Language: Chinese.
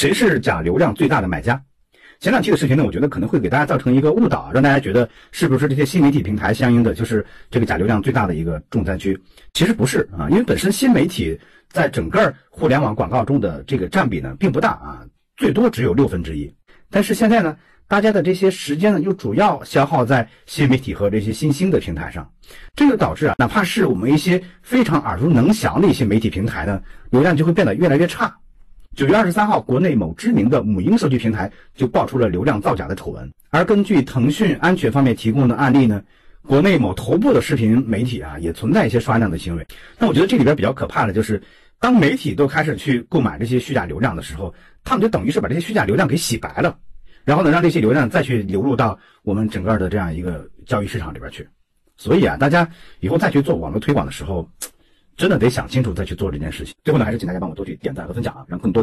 谁是假流量最大的买家？前两期的视频呢，我觉得可能会给大家造成一个误导，让大家觉得是不是这些新媒体平台相应的就是这个假流量最大的一个重灾区？其实不是啊，因为本身新媒体在整个互联网广告中的这个占比呢并不大啊，最多只有六分之一。但是现在呢，大家的这些时间呢又主要消耗在新媒体和这些新兴的平台上，这就导致啊，哪怕是我们一些非常耳熟能详的一些媒体平台呢，流量就会变得越来越差。九月二十三号，国内某知名的母婴数据平台就爆出了流量造假的丑闻。而根据腾讯安全方面提供的案例呢，国内某头部的视频媒体啊，也存在一些刷量的行为。那我觉得这里边比较可怕的就是，当媒体都开始去购买这些虚假流量的时候，他们就等于是把这些虚假流量给洗白了，然后呢，让这些流量再去流入到我们整个的这样一个交易市场里边去。所以啊，大家以后再去做网络推广的时候，真的得想清楚再去做这件事情。最后呢，还是请大家帮我多去点赞和分享啊，让更多的。